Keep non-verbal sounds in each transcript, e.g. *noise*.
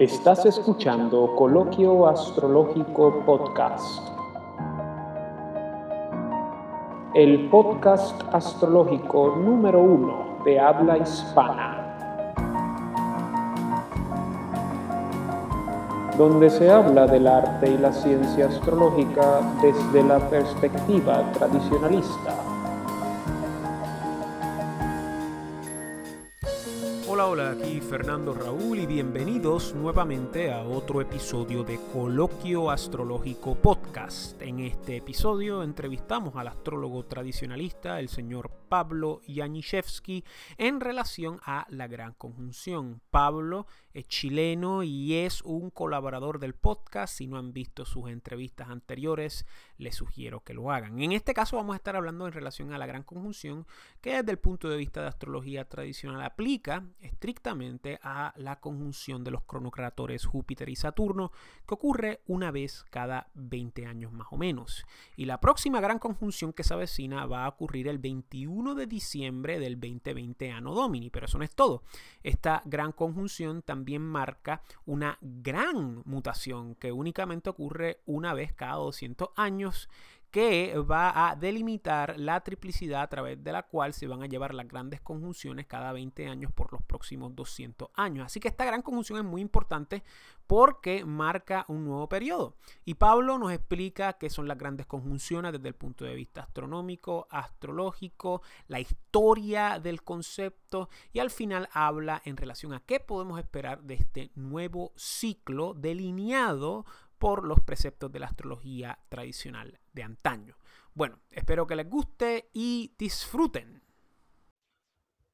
Estás escuchando Coloquio Astrológico Podcast. El podcast astrológico número uno de habla hispana. Donde se habla del arte y la ciencia astrológica desde la perspectiva tradicionalista. Hola, aquí Fernando Raúl y bienvenidos nuevamente a otro episodio de Coloquio Astrológico Podcast. En este episodio entrevistamos al astrólogo tradicionalista, el señor Pablo Yaniszewski, en relación a la gran conjunción. Pablo es chileno y es un colaborador del podcast. Si no han visto sus entrevistas anteriores, les sugiero que lo hagan. En este caso vamos a estar hablando en relación a la gran conjunción que desde el punto de vista de astrología tradicional aplica estrictamente a la conjunción de los cronocratores Júpiter y Saturno que ocurre una vez cada 20 años más o menos. Y la próxima gran conjunción que se avecina va a ocurrir el 21 de diciembre del 2020 Anno Domini, pero eso no es todo. Esta gran conjunción también marca una gran mutación que únicamente ocurre una vez cada 200 años que va a delimitar la triplicidad a través de la cual se van a llevar las grandes conjunciones cada 20 años por los próximos 200 años. Así que esta gran conjunción es muy importante porque marca un nuevo periodo. Y Pablo nos explica qué son las grandes conjunciones desde el punto de vista astronómico, astrológico, la historia del concepto y al final habla en relación a qué podemos esperar de este nuevo ciclo delineado por los preceptos de la astrología tradicional de antaño. Bueno, espero que les guste y disfruten.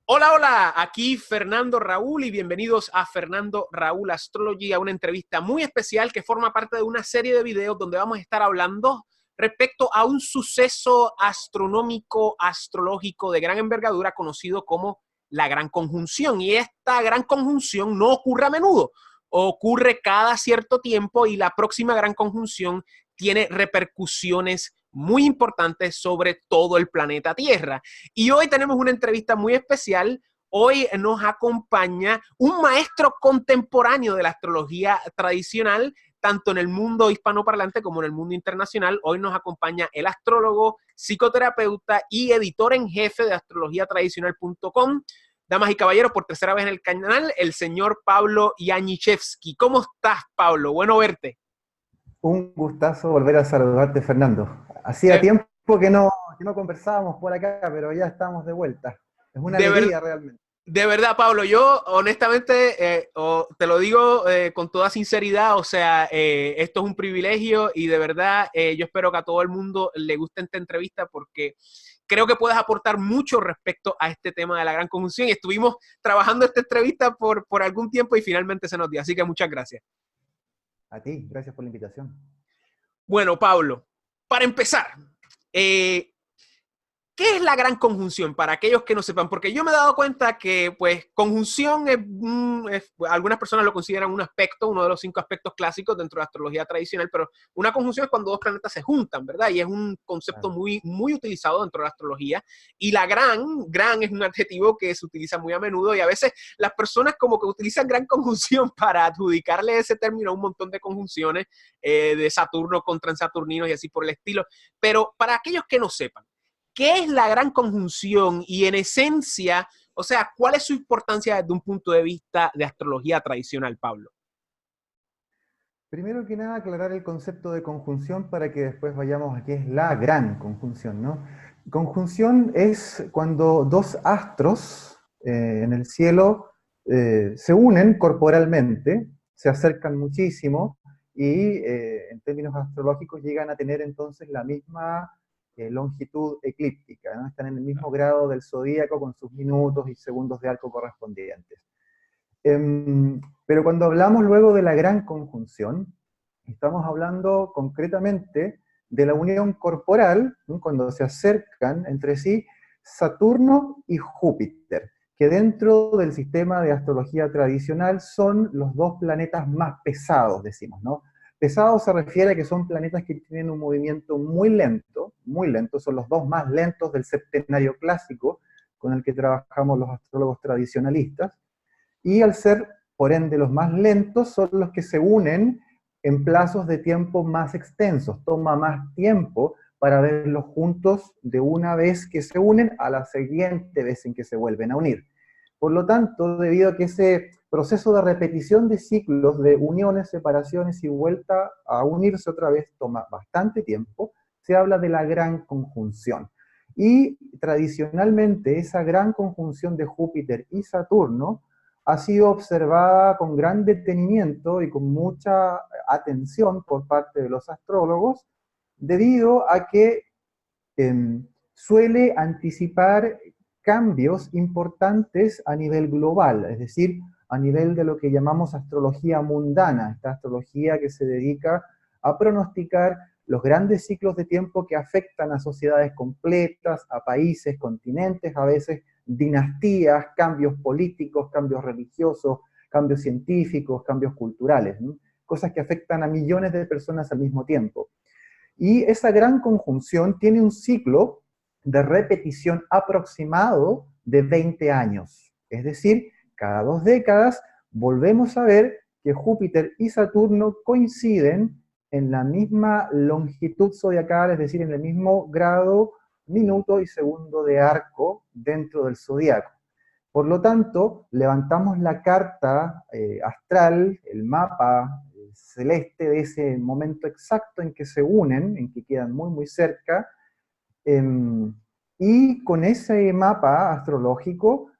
Hola, hola, aquí Fernando Raúl y bienvenidos a Fernando Raúl Astrology, una entrevista muy especial que forma parte de una serie de videos donde vamos a estar hablando respecto a un suceso astronómico, astrológico de gran envergadura conocido como la Gran Conjunción. Y esta Gran Conjunción no ocurre a menudo ocurre cada cierto tiempo y la próxima gran conjunción tiene repercusiones muy importantes sobre todo el planeta Tierra. Y hoy tenemos una entrevista muy especial. Hoy nos acompaña un maestro contemporáneo de la astrología tradicional, tanto en el mundo hispanoparlante como en el mundo internacional. Hoy nos acompaña el astrólogo, psicoterapeuta y editor en jefe de astrologiatradicional.com, damas y caballeros, por tercera vez en el canal, el señor Pablo Yanichevsky. ¿Cómo estás, Pablo? Bueno verte. Un gustazo volver a saludarte, Fernando. Hacía tiempo que no, no conversábamos por acá, pero ya estamos de vuelta. Es una alegría realmente. De verdad, Pablo, yo honestamente eh, te lo digo eh, con toda sinceridad, o sea, eh, esto es un privilegio y de verdad yo espero que a todo el mundo le guste esta entrevista porque creo que puedes aportar mucho respecto a este tema de la gran conjunción y estuvimos trabajando esta entrevista por, por algún tiempo y finalmente se nos dio, así que muchas gracias. A ti, gracias por la invitación. Bueno, Pablo, para empezar, eh, ¿Qué es la gran conjunción para aquellos que no sepan? Porque yo me he dado cuenta que, pues, conjunción es, algunas personas lo consideran un aspecto, uno de los cinco aspectos clásicos dentro de la astrología tradicional, pero una conjunción es cuando dos planetas se juntan, ¿verdad? Y es un concepto muy, muy utilizado dentro de la astrología. Y la gran, gran es un adjetivo que se utiliza muy a menudo y a veces las personas como que utilizan gran conjunción *laughs* para adjudicarle ese término a un montón de conjunciones eh, de Saturno con transaturninos y así por el estilo. Pero para aquellos que no sepan, ¿Qué es la gran conjunción? Y en esencia, o sea, ¿cuál es su importancia desde un punto de vista de astrología tradicional, Pablo? Primero que nada, aclarar el concepto de conjunción para que después vayamos a qué es la gran conjunción, ¿no? Conjunción es cuando dos astros eh, en el cielo eh, se unen corporalmente, se acercan muchísimo y eh, en términos astrológicos llegan a tener entonces la misma eh, longitud eclíptica, ¿no? están en el mismo grado del zodíaco con sus minutos y segundos de arco correspondientes. Em, pero cuando hablamos luego de la gran conjunción, estamos hablando concretamente de la unión corporal, cuando se acercan entre sí Saturno y Júpiter, que dentro del sistema de astrología tradicional son los dos planetas más pesados, decimos, ¿no? Pesados se refiere a que son planetas que tienen un movimiento muy lento, muy lento, son los dos más lentos del septenario clásico con el que trabajamos los astrólogos tradicionalistas, y al ser por ende los más lentos son los que se unen en plazos de tiempo más extensos, toma más tiempo para verlos juntos de una vez que se unen a la siguiente vez en que se vuelven a unir. Por lo tanto, debido a que ese proceso de repetición de ciclos de uniones, separaciones y vuelta a unirse otra vez toma bastante tiempo, se habla de la gran conjunción. Y tradicionalmente esa gran conjunción de Júpiter y Saturno ha sido observada con gran detenimiento y con mucha atención por parte de los astrólogos, debido a que em, suele anticipar cambios importantes a nivel global, es decir, a nivel de lo que llamamos astrología mundana, esta astrología que se dedica a pronosticar los grandes ciclos de tiempo que afectan a sociedades completas, a países, continentes, a veces dinastías, cambios políticos, cambios religiosos, cambios científicos, cambios culturales, cosas que afectan a millones de personas al mismo tiempo. Y esa gran conjunción tiene un ciclo de repetición aproximado de 20 años. Es decir, cada dos décadas volvemos a ver que Júpiter y Saturno coinciden en la misma longitud zodiacal, es decir, en el mismo grado, minuto y segundo de arco dentro del zodiaco. Por lo tanto, levantamos la carta eh, astral, el mapa celeste de ese momento exacto en que se unen, en que quedan muy, muy cerca, y con ese mapa astrológico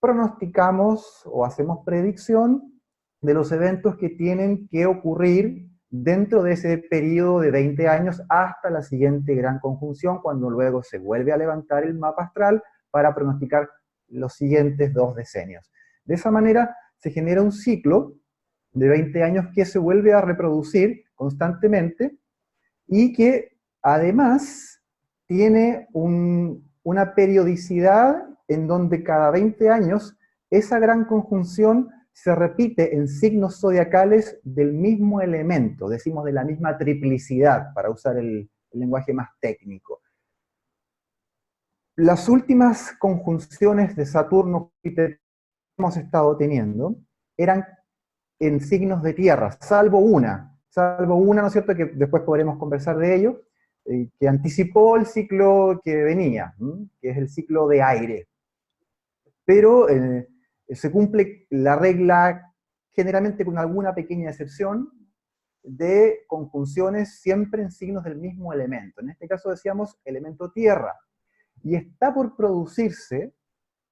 pronosticamos o hacemos predicción de los eventos que tienen que ocurrir dentro de ese periodo de 20 años hasta la siguiente gran conjunción, cuando luego se vuelve a levantar el mapa astral para pronosticar los siguientes dos decenios. De esa manera se genera un ciclo de 20 años que se vuelve a reproducir constantemente y que además tiene una periodicidad en donde cada 20 años esa gran conjunción se repite en signos zodiacales del mismo elemento, decimos de la misma triplicidad, para usar el, lenguaje más técnico. Las últimas conjunciones de Saturno que hemos estado teniendo eran en signos de tierra, salvo una, salvo una, ¿no es cierto?, que después podremos conversar de ello, eh, que anticipó el ciclo que venía, que es el ciclo de aire pero eh, se cumple la regla generalmente con alguna pequeña excepción de conjunciones siempre en signos del mismo elemento. En este caso decíamos elemento tierra. Y está por producirse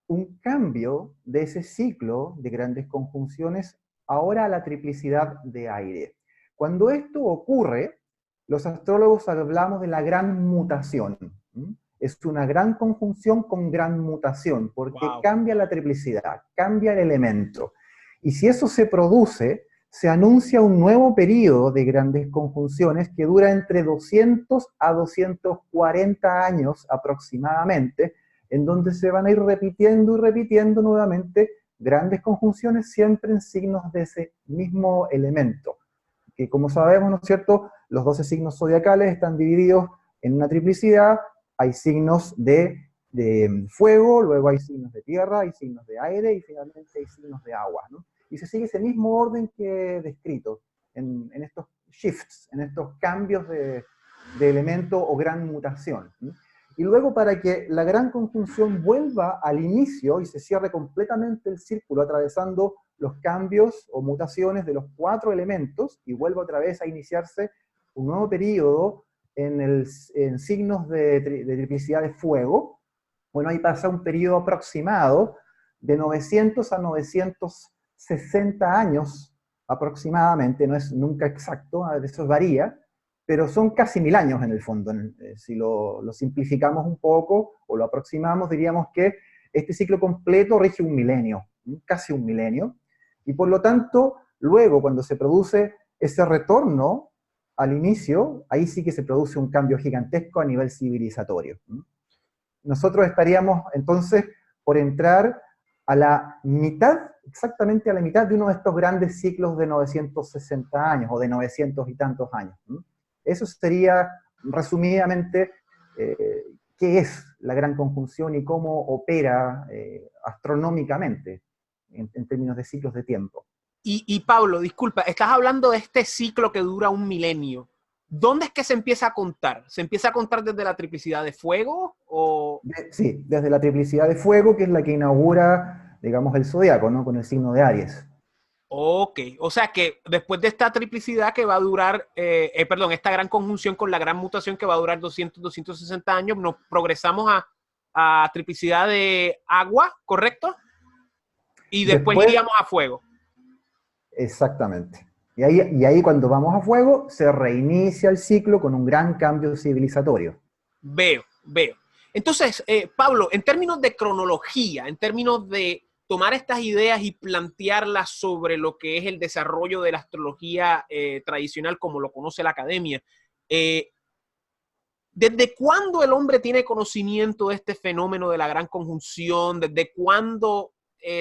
un cambio de ese ciclo de grandes conjunciones ahora a la triplicidad de aire. Cuando esto ocurre, los astrólogos hablamos de la gran mutación es una gran conjunción con gran mutación, porque cambia la triplicidad, cambia el elemento. Y si eso se produce, se anuncia un nuevo periodo de grandes conjunciones que dura entre 200 a 240 años aproximadamente, en donde se van a ir repitiendo y repitiendo nuevamente grandes conjunciones siempre en signos de ese mismo elemento. Como sabemos, ¿no es cierto?, los 12 signos zodiacales están divididos en una triplicidad hay signos de, fuego, luego hay signos de tierra, hay signos de aire y finalmente hay signos de agua. Y se sigue ese mismo orden que he descrito en, estos shifts, en estos cambios de, elemento o gran mutación. Y luego para que la gran conjunción vuelva al inicio y se cierre completamente el círculo atravesando los cambios o mutaciones de los cuatro elementos y vuelva otra vez a iniciarse un nuevo periodo en, el, signos de, triplicidad de fuego, bueno, ahí pasa un periodo aproximado de 900 a 960 años aproximadamente, no es nunca exacto, a veces varía, pero son casi mil años en el fondo. Eh, si lo, lo, simplificamos un poco o lo aproximamos, diríamos que este ciclo completo rige un milenio, casi un milenio, y por lo tanto, luego cuando se produce ese retorno al inicio, ahí sí que se produce un cambio gigantesco a nivel civilizatorio. Nosotros estaríamos entonces por entrar a la mitad, exactamente a la mitad de uno de estos grandes ciclos de 960 años o de 900 y tantos años. Eso sería, resumidamente, eh, qué es la gran conjunción y cómo opera eh, astronómicamente en, términos de ciclos de tiempo. y, Pablo, disculpa, estás hablando de este ciclo que dura un milenio. ¿Dónde es que se empieza a contar? ¿Se empieza a contar desde la triplicidad de fuego? O... Sí, desde la triplicidad de fuego, que es la que inaugura, digamos, el zodiaco, ¿no? Con el signo de Aries. Ok, o sea que después de esta triplicidad que va a durar, eh, eh, perdón, esta gran conjunción con la gran mutación que va a durar 200, 260 años, nos progresamos a, a triplicidad de agua, ¿correcto? Y después, iríamos a fuego. Exactamente. Y ahí, y ahí cuando vamos a fuego, se reinicia el ciclo con un gran cambio civilizatorio. Veo, veo. Entonces, eh, Pablo, en términos de cronología, en términos de tomar estas ideas y plantearlas sobre lo que es el desarrollo de la astrología eh, tradicional como lo conoce la academia, eh, ¿desde cuándo el hombre tiene conocimiento de este fenómeno de la gran conjunción? ¿Desde cuándo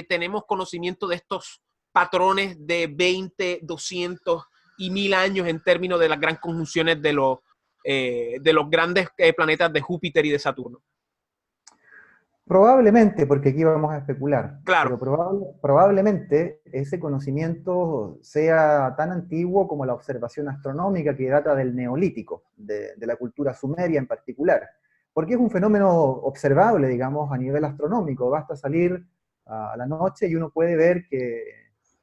tenemos conocimiento de estos patrones de 20, 200 y 1000 años en términos de las grandes conjunciones de los, eh, de los grandes eh, planetas de Júpiter y de Saturno. Probablemente, porque aquí vamos a especular. Claro. Pero probablemente ese conocimiento sea tan antiguo como la observación astronómica que data del neolítico, de, de, la cultura sumeria en particular. Porque es un fenómeno observable, digamos, a nivel astronómico. Basta salir a la noche y uno puede ver que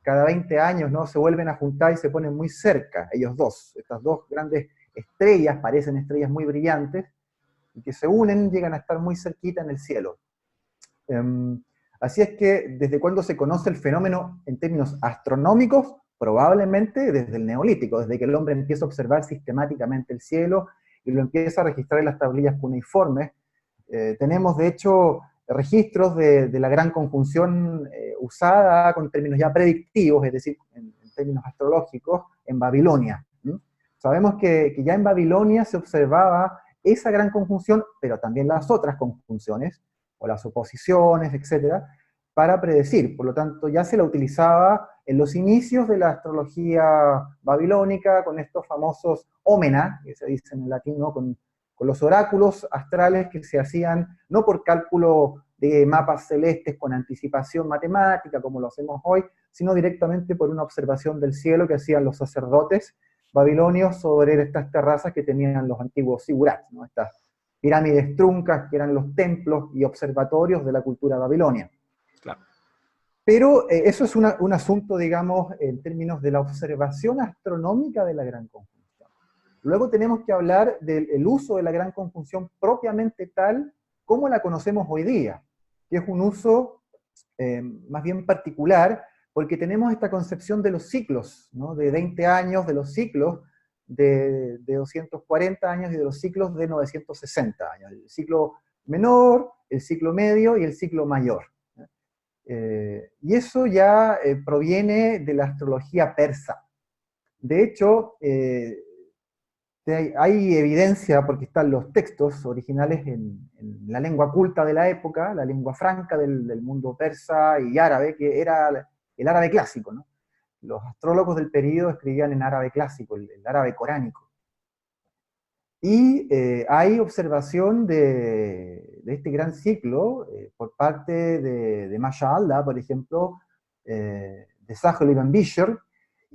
cada 20 años ¿no? se vuelven a juntar y se ponen muy cerca, ellos dos, estas dos grandes estrellas, parecen estrellas muy brillantes, y que se unen, llegan a estar muy cerquita en el cielo. Em, así es que, ¿desde cuándo se conoce el fenómeno en términos astronómicos? Probablemente desde el neolítico, desde que el hombre empieza a observar sistemáticamente el cielo y lo empieza a registrar en las tablillas cuneiformes. Eh, tenemos, de hecho, registros de, la gran conjunción eh, usada con términos ya predictivos, es decir, en, términos astrológicos, en Babilonia. Sabemos que, ya en Babilonia se observaba esa gran conjunción, pero también las otras conjunciones, o las oposiciones, etcétera, para predecir. Por lo tanto, ya se la utilizaba en los inicios de la astrología babilónica, con estos famosos ómena, que se dicen en latín, ¿no? con con los oráculos astrales que se hacían no por cálculo de mapas celestes con anticipación matemática, como lo hacemos hoy, sino directamente por una observación del cielo que hacían los sacerdotes babilonios sobre estas terrazas que tenían los antiguos sigurats, ¿no? estas pirámides truncas que eran los templos y observatorios de la cultura babilonia. Pero eh, eso es un asunto, digamos, en términos de la observación astronómica de la Gran Conjunción. Luego tenemos que hablar del uso de la gran conjunción propiamente tal como la conocemos hoy día, que es un uso eh, más bien particular, porque tenemos esta concepción de los ciclos, de 20 años, de los ciclos de, 240 años y de los ciclos de 960 años, el ciclo menor, el ciclo medio y el ciclo mayor. Eh, y eso ya eh, proviene de la astrología persa. De hecho, hay, evidencia, porque están los textos originales en, la lengua culta de la época, la lengua franca del, mundo persa y árabe, que era el árabe clásico. ¿no? Los astrólogos del periodo escribían en árabe clásico, el, árabe coránico. Y eh, hay observación de, este gran ciclo eh, por parte de, de Masha Allah, por ejemplo, eh, de Sahel ibn Bishr,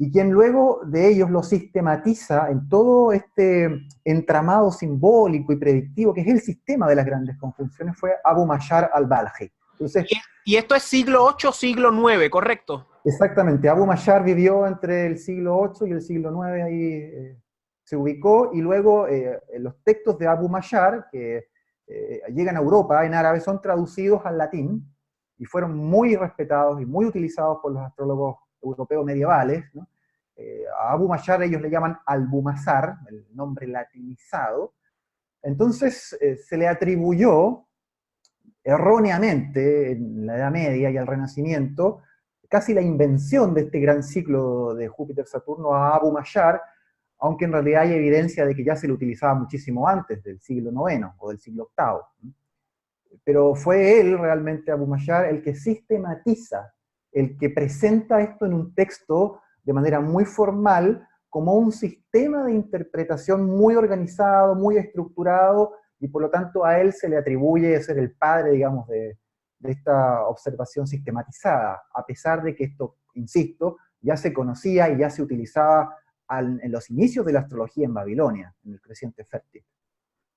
y quien luego de ellos lo sistematiza en todo este entramado simbólico y predictivo que es el sistema de las grandes conjunciones fue Abu Mashar al-Balji. y esto es siglo 8, siglo 9, ¿correcto? Exactamente, Abu Mashar vivió entre el siglo 8 y el siglo 9, ahí eh, se ubicó, y luego eh, los textos de Abu Mashar, que eh, llegan a Europa en árabe, son traducidos al latín, y fueron muy respetados y muy utilizados por los astrólogos europeos medievales, eh, Abu Mashar ellos le llaman Albumazar, el nombre latinizado. Entonces eh, se le atribuyó erróneamente en la Edad Media y al Renacimiento casi la invención de este gran ciclo de Júpiter-Saturno a Abu Mashar, aunque en realidad hay evidencia de que ya se lo utilizaba muchísimo antes, del siglo IX o del siglo VIII. Pero fue él realmente, Abu Mashar, el que sistematiza el que presenta esto en un texto de manera muy formal como un sistema de interpretación muy organizado, muy estructurado, y por lo tanto a él se le atribuye ser el padre, digamos, de, esta observación sistematizada, a pesar de que esto, insisto, ya se conocía y ya se utilizaba en los inicios de la astrología en Babilonia, en el creciente fértil.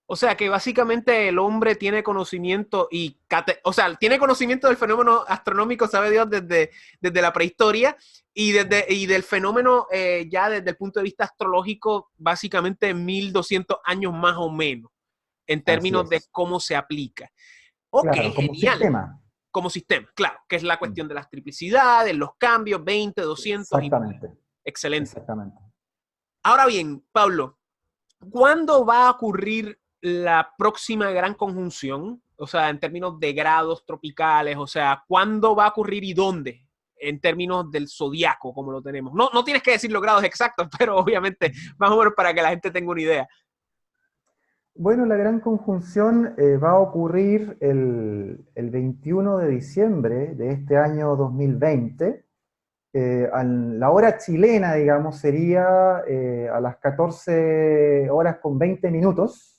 O sea que básicamente el hombre tiene conocimiento y, o sea, tiene conocimiento del fenómeno astronómico, sabe Dios, desde, desde la prehistoria y, desde, y del fenómeno eh, ya desde el punto de vista astrológico, básicamente 1200 años más o menos, en términos de cómo se aplica. Ok, como genial. Sistema. Como sistema, claro, que es la cuestión de las triplicidades, los cambios, 20, 200. Exactamente. excelente. Exactamente. Ahora bien, Pablo, ¿cuándo va a ocurrir la próxima gran conjunción? O sea, en términos de grados tropicales, o sea, ¿cuándo va a ocurrir y dónde? En términos del zodiaco, como lo tenemos. No, no tienes que decir los grados exactos, *laughs* pero obviamente, más o menos para que la gente tenga una idea. Bueno, la gran conjunción eh, va a ocurrir el, el, 21 de diciembre de este año 2020 eh, la hora chilena, digamos, sería eh, a las 14 horas con 20 minutos,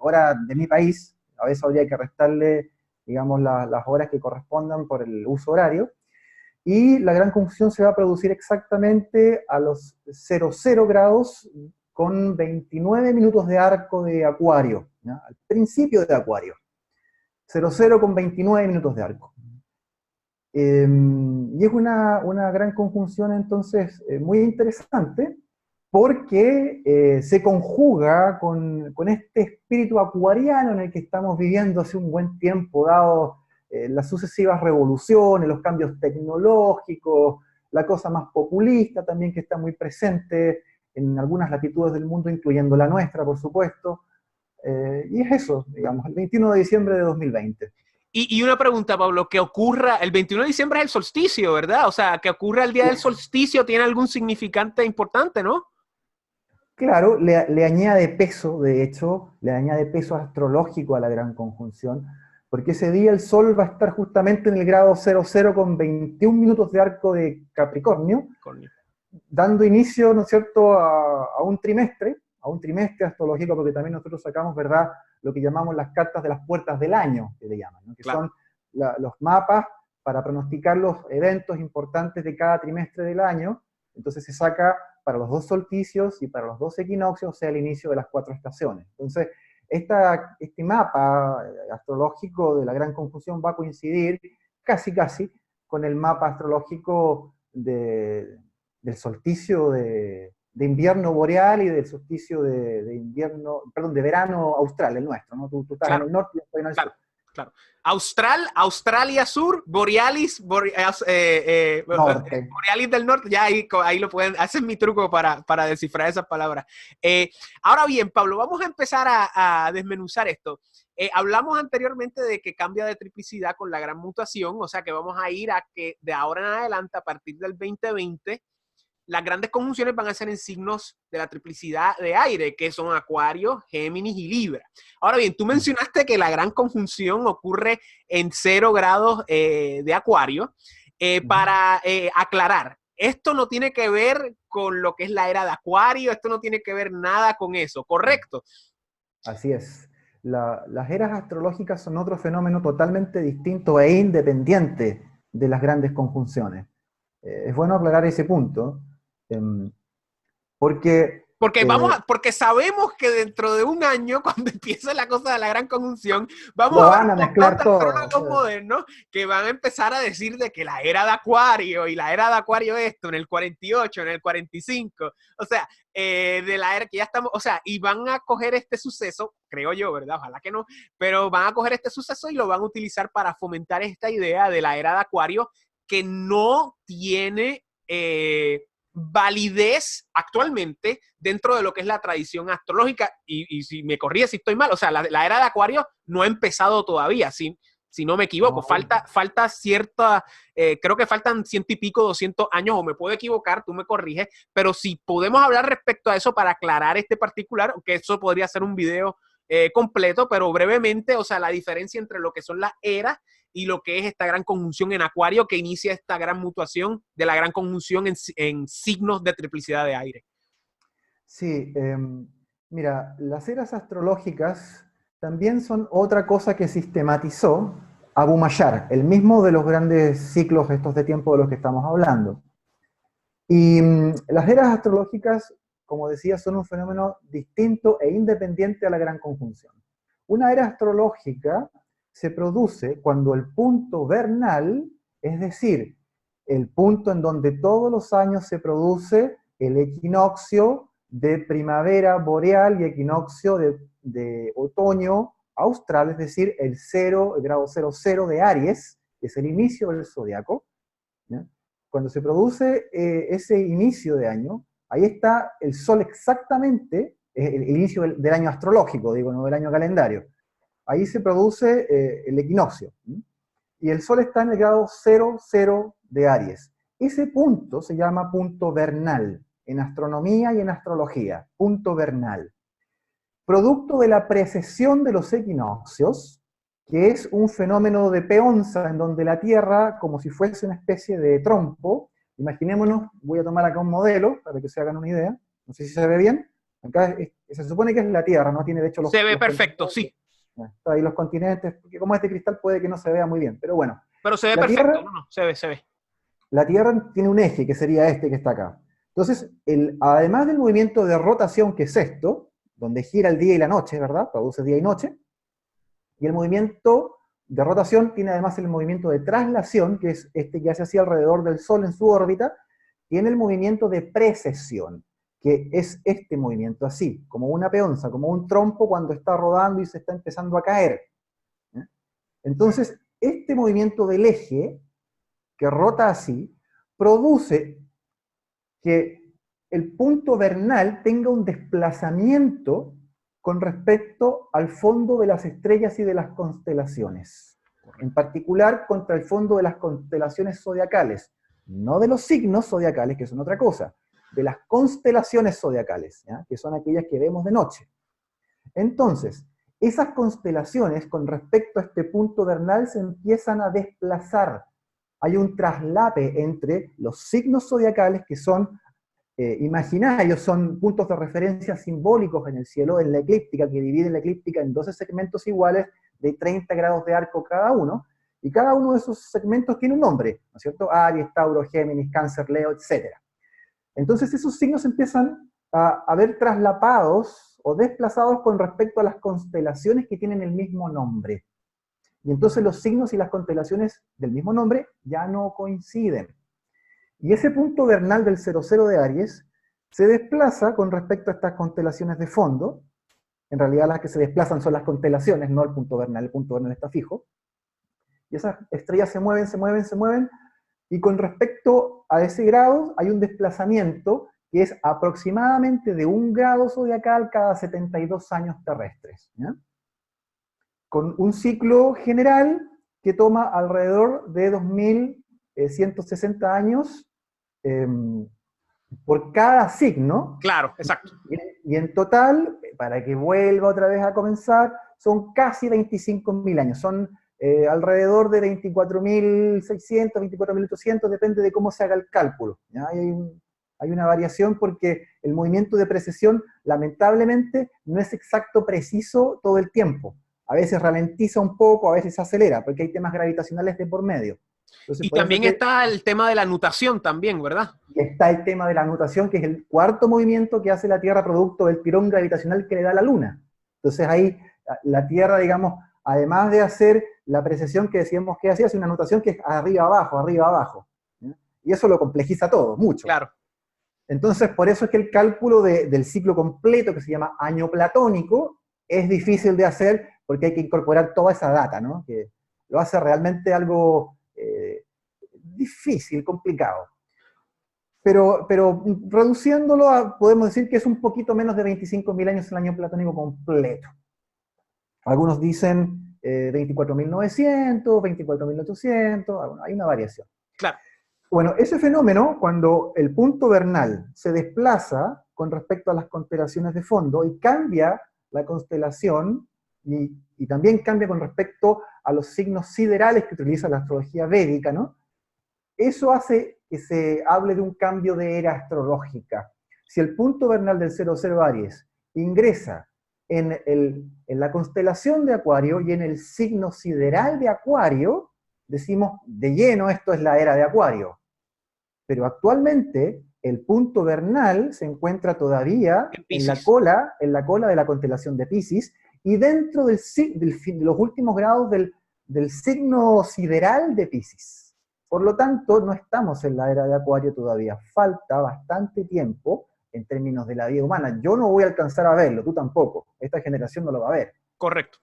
hora de mi país, a veces habría que restarle, digamos, las horas que correspondan por el uso horario, y la gran confusión se va a producir exactamente a los 00 grados con 29 minutos de arco de acuario, al principio de acuario. 00 con 29 minutos de arco. Em, y es una, una, gran conjunción entonces eh, muy interesante porque eh, se conjuga con, con, este espíritu acuariano en el que estamos viviendo hace un buen tiempo, dado eh, las sucesivas revoluciones, los cambios tecnológicos, la cosa más populista también que está muy presente en algunas latitudes del mundo, incluyendo la nuestra, por supuesto. y es eso, digamos, el 21 de diciembre de 2020. Y, una pregunta, Pablo, que ocurra, el 21 de diciembre es el solsticio, ¿verdad? O sea, que ocurra el día del solsticio tiene algún significante importante, ¿no? Claro, le, añade peso, de hecho, le añade peso astrológico a la gran conjunción, porque ese día el Sol va a estar justamente en el grado 00 con 21 minutos de arco de Capricornio, dando inicio, ¿no es cierto?, a, a un trimestre, a un trimestre astrológico, porque también nosotros sacamos, ¿verdad?, lo que llamamos las cartas de las puertas del año, que le llaman, que son los mapas para pronosticar los eventos importantes de cada trimestre del año. Entonces se saca para los dos solsticios y para los dos equinoccios, o sea, el inicio de las cuatro estaciones. Entonces, esta, este mapa eh, astrológico de la gran confusión va a coincidir casi casi con el mapa astrológico del solsticio de, de invierno boreal y del solsticio de, invierno, perdón, de verano austral, el nuestro, ¿no? Tú, estás en el norte y yo estoy en el sur. Claro. Austral, Australia Sur, Borealis, eh, eh, Borealis del Norte, ya ahí, ahí lo pueden, *laughs* ese es mi truco para, para descifrar esas palabras. Eh, ahora bien, Pablo, vamos a empezar a, a desmenuzar esto. hablamos anteriormente de que cambia de triplicidad con la gran mutación, o sea que vamos a ir a que de ahora en adelante, a partir del 2020, las grandes conjunciones van a ser en signos de la triplicidad de aire, que son Acuario, Géminis y Libra. Ahora bien, tú mencionaste que la gran conjunción ocurre en cero grados eh, de Acuario. Eh, para eh, aclarar, esto no tiene que ver con lo que es la era de Acuario, esto no tiene que ver nada con eso, ¿correcto? Así es. las eras astrológicas son otro fenómeno totalmente distinto e independiente de las grandes conjunciones. es bueno aclarar ese punto, porque porque, vamos eh, porque sabemos que dentro de un año, *laughs* cuando empiece la cosa de la gran conjunción, vamos a, ver a mezclar todo. modernos que van a empezar a decir de que la era de Acuario y la era de Acuario esto, en el 48, en el 45, o sea, eh, de la era que ya estamos, o sea, y van a coger este suceso, creo yo, ¿verdad? Ojalá que no, pero van a coger este suceso y lo van a utilizar para fomentar esta idea de la era de Acuario que no tiene... Eh, validez actualmente dentro de lo que es la tradición astrológica. Y, si me corría si estoy mal, o sea, la, era de Acuario no ha empezado todavía, si, si no me equivoco. Falta, falta cierta, eh, creo que faltan ciento y pico, doscientos años, o me puedo equivocar, tú me corriges, pero si podemos hablar respecto a eso para aclarar este particular, que eso podría ser un video eh, completo, pero brevemente, o sea, la diferencia entre lo que son las eras y lo que es esta gran conjunción en Acuario que inicia esta gran mutuación de la gran conjunción en, signos de triplicidad de aire. Sí, em, mira, las eras astrológicas también son otra cosa que sistematizó Abu Mayar, el mismo de los grandes ciclos estos de tiempo de los que estamos hablando. Y mm, las eras astrológicas, como decía, son un fenómeno distinto e independiente a la gran conjunción. Una era astrológica se produce cuando el punto vernal, es decir, el punto en donde todos los años se produce el equinoccio de primavera boreal y equinoccio de, otoño austral, es decir, el 0, el grado 00 de Aries, que es el inicio del zodiaco. Cuando se produce eh, ese inicio de año, ahí está el Sol exactamente, el, inicio del, año astrológico, digo, no del año calendario. Ahí se produce eh, el equinoccio. Y el Sol está en el grado 00 de Aries. Ese punto se llama punto vernal en astronomía y en astrología, punto vernal. Producto de la precesión de los equinoccios, que es un fenómeno de peonza en donde la Tierra, como si fuese una especie de trompo, imaginémonos, voy a tomar acá un modelo para que se hagan una idea, no sé si se ve bien, acá se supone que es la Tierra, no tiene de hecho los... Se ve perfecto, sí. Ahí los continentes, porque como este cristal puede que no se vea muy bien, pero bueno. Pero se ve perfecto, no, no, se ve, se ve. La Tierra tiene un eje, que sería este que está acá. Entonces, el, además del movimiento de rotación, que es esto, donde gira el día y la noche, ¿verdad? Produce día y noche. Y el movimiento de rotación tiene además el movimiento de traslación, que es este que hace así alrededor del Sol en su órbita. Tiene el movimiento de precesión, que es este movimiento así, como una peonza, como un trompo cuando está rodando y se está empezando a caer. Entonces, este movimiento del eje, que rota así, produce que el punto vernal tenga un desplazamiento con respecto al fondo de las estrellas y de las constelaciones. En particular contra el fondo de las constelaciones zodiacales, no de los signos zodiacales, que son otra cosa, de las constelaciones zodiacales, que son aquellas que vemos de noche. Entonces, esas constelaciones con respecto a este punto vernal se empiezan a desplazar hay un traslape entre los signos zodiacales que son eh, imaginarios, son puntos de referencia simbólicos en el cielo, en la eclíptica, que divide la eclíptica en 12 segmentos iguales de 30 grados de arco cada uno, y cada uno de esos segmentos tiene un nombre, ¿no es cierto? Aries, Tauro, Géminis, Cáncer, Leo, etc. Entonces esos signos empiezan a, a ver traslapados o desplazados con respecto a las constelaciones que tienen el mismo nombre. Y entonces los signos y las constelaciones del mismo nombre ya no coinciden. Y ese punto vernal del 00 de Aries se desplaza con respecto a estas constelaciones de fondo. En realidad las que se desplazan son las constelaciones, no el punto vernal. El punto vernal está fijo. Y esas estrellas se mueven, se mueven, se mueven. Y con respecto a ese grado hay un desplazamiento que es aproximadamente de un grado zodiacal cada 72 años terrestres. ¿ya? con un ciclo general que toma alrededor de 2.160 años em, por cada signo. Claro, exacto. Y, en total, para que vuelva otra vez a comenzar, son casi 25.000 años, son eh, alrededor de 24.600, 24.800, depende de cómo se haga el cálculo. Hay, hay una variación porque el movimiento de precesión, lamentablemente, no es exacto, preciso todo el tiempo a veces ralentiza un poco, a veces acelera, porque hay temas gravitacionales de por medio. y también está el tema de la nutación también, ¿verdad? Y está el tema de la nutación, que es el cuarto movimiento que hace la Tierra producto del tirón gravitacional que le da la Luna. Entonces ahí la Tierra, digamos, además de hacer la precesión que decíamos que hacía, hace una nutación que es arriba abajo, arriba abajo. Y eso lo complejiza todo, mucho. Claro. Entonces, por eso es que el cálculo del ciclo completo, que se llama año platónico, es difícil de hacer porque hay que incorporar toda esa data, ¿no? Que lo hace realmente algo eh, difícil, complicado. Pero, pero reduciéndolo, podemos decir que es un poquito menos de 25.000 años el año platónico completo. Algunos dicen 24.900, 24.800, hay una variación. Claro. Bueno, ese fenómeno, cuando el punto vernal se desplaza con respecto a las constelaciones de fondo y cambia la constelación, y, también cambia con respecto a los signos siderales que utiliza la astrología védica, ¿no? Eso hace que se hable de un cambio de era astrológica. Si el punto vernal del 00 Aries ingresa en, en la constelación de Acuario y en el signo sideral de Acuario, decimos de lleno esto es la era de Acuario. Pero actualmente el punto vernal se encuentra todavía en, la cola, en la cola de la constelación de Pisces y dentro del, de los últimos grados del, del signo sideral de Pisces. Por lo tanto, no estamos en la era de Acuario todavía. Falta bastante tiempo en términos de la vida humana. Yo no voy a alcanzar a verlo, tú tampoco. Esta generación no lo va a ver. Correcto.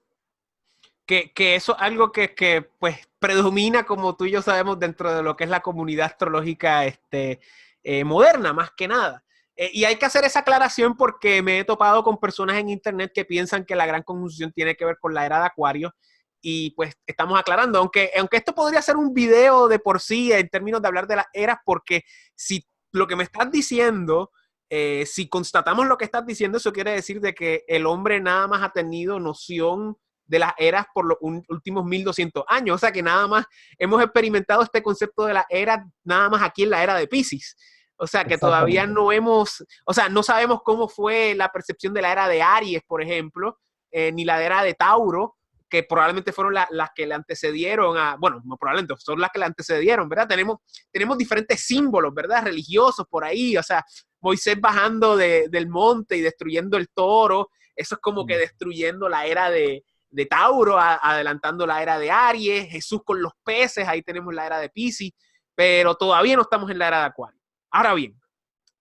Que, eso es algo que, pues predomina, como tú y yo sabemos, dentro de lo que es la comunidad astrológica este, eh, moderna, más que nada. Eh, y hay que hacer esa aclaración porque me he topado con personas en internet que piensan que la gran conjunción tiene que ver con la era de Acuario y pues estamos aclarando, aunque, aunque esto podría ser un video de por sí en términos de hablar de las eras, porque si lo que me estás diciendo, eh, si constatamos lo que estás diciendo, eso quiere decir de que el hombre nada más ha tenido noción de las eras por los últimos 1200 años, o sea que nada más hemos experimentado este concepto de la era nada más aquí en la era de Pisces. O sea que todavía no hemos, o sea, no sabemos cómo fue la percepción de la era de Aries, por ejemplo, eh, ni la era de Tauro, que probablemente fueron las que le antecedieron a, bueno, no probablemente, son las que le antecedieron, ¿verdad? Tenemos, tenemos diferentes símbolos, ¿verdad? Religiosos por ahí, o sea, Moisés bajando del monte y destruyendo el toro, eso es como que destruyendo la era de, Tauro, adelantando la era de Aries, Jesús con los peces, ahí tenemos la era de Pisces, pero todavía no estamos en la era de Acuario. Ahora bien,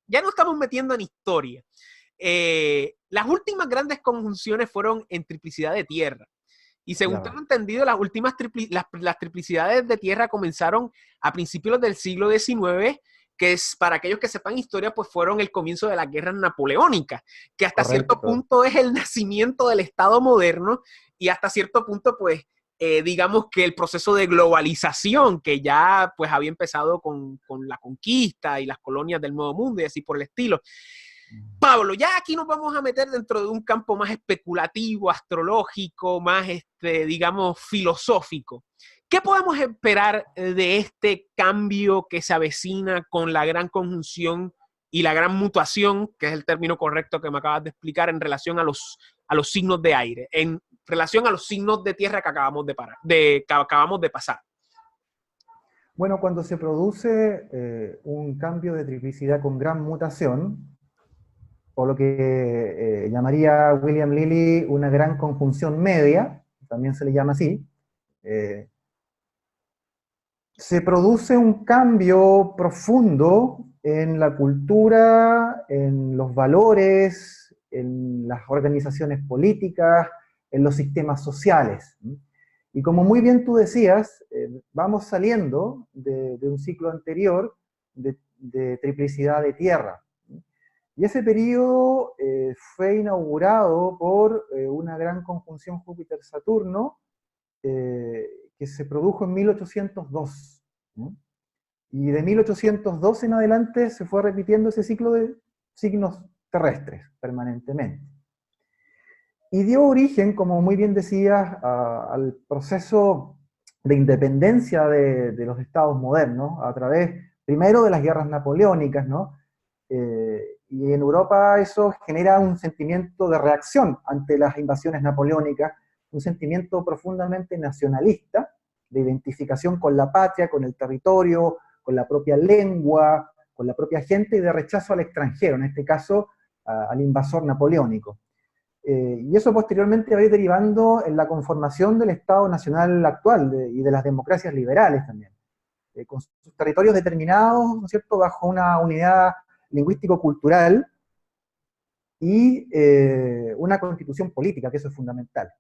ya no estamos metiendo en historia. Eh, las últimas grandes conjunciones fueron en triplicidad de tierra. Y según tengo entendido, las últimas las, triplicidades de tierra comenzaron a principios del siglo XIX, que es, para aquellos que sepan historia, pues fueron el comienzo de la guerra napoleónica, que hasta cierto punto es el *laughs* nacimiento del Estado moderno y hasta cierto punto, pues, eh, digamos que el proceso de globalización que ya pues había empezado con, con la conquista y las colonias del Nuevo Mundo y así por el estilo. Pablo, ya aquí nos vamos a meter dentro de un campo más especulativo, astrológico, más, este, digamos, filosófico. ¿Qué podemos esperar de este cambio que se avecina con la gran conjunción y la gran mutación, que es el término correcto que me acabas de explicar en relación a los, a los signos de aire, en relación a los signos de tierra que acabamos de, pasar? Bueno, cuando se produce eh, un cambio de triplicidad con gran mutación, o lo que eh, llamaría William Lilly una gran conjunción media, también se le llama así, eh, se produce un cambio profundo en la cultura, en los valores, en las organizaciones políticas, en los sistemas sociales. Y como muy bien tú decías, eh, vamos saliendo de, un ciclo anterior de triplicidad de tierra. Y ese periodo eh, fue inaugurado por eh, una gran conjunción Júpiter-Saturno eh, que se produjo en 1802. Y de 1802 en adelante se fue repitiendo ese ciclo de signos terrestres permanentemente. Y dio origen, como muy bien decías, al proceso de independencia de, de, los estados modernos a través, primero, de las guerras napoleónicas, ¿no? Y en Europa eso genera un sentimiento de reacción ante las invasiones napoleónicas, un sentimiento profundamente nacionalista, de identificación con la patria, con el territorio, con la propia lengua, con la propia gente y de rechazo al extranjero, en este caso al invasor napoleónico. Eh, y eso posteriormente va a ir derivando en la conformación del Estado Nacional actual y de las democracias liberales también, eh, con sus territorios determinados, ¿no es cierto?, bajo una unidad lingüístico-cultural y eh, una constitución política, que eso es fundamental.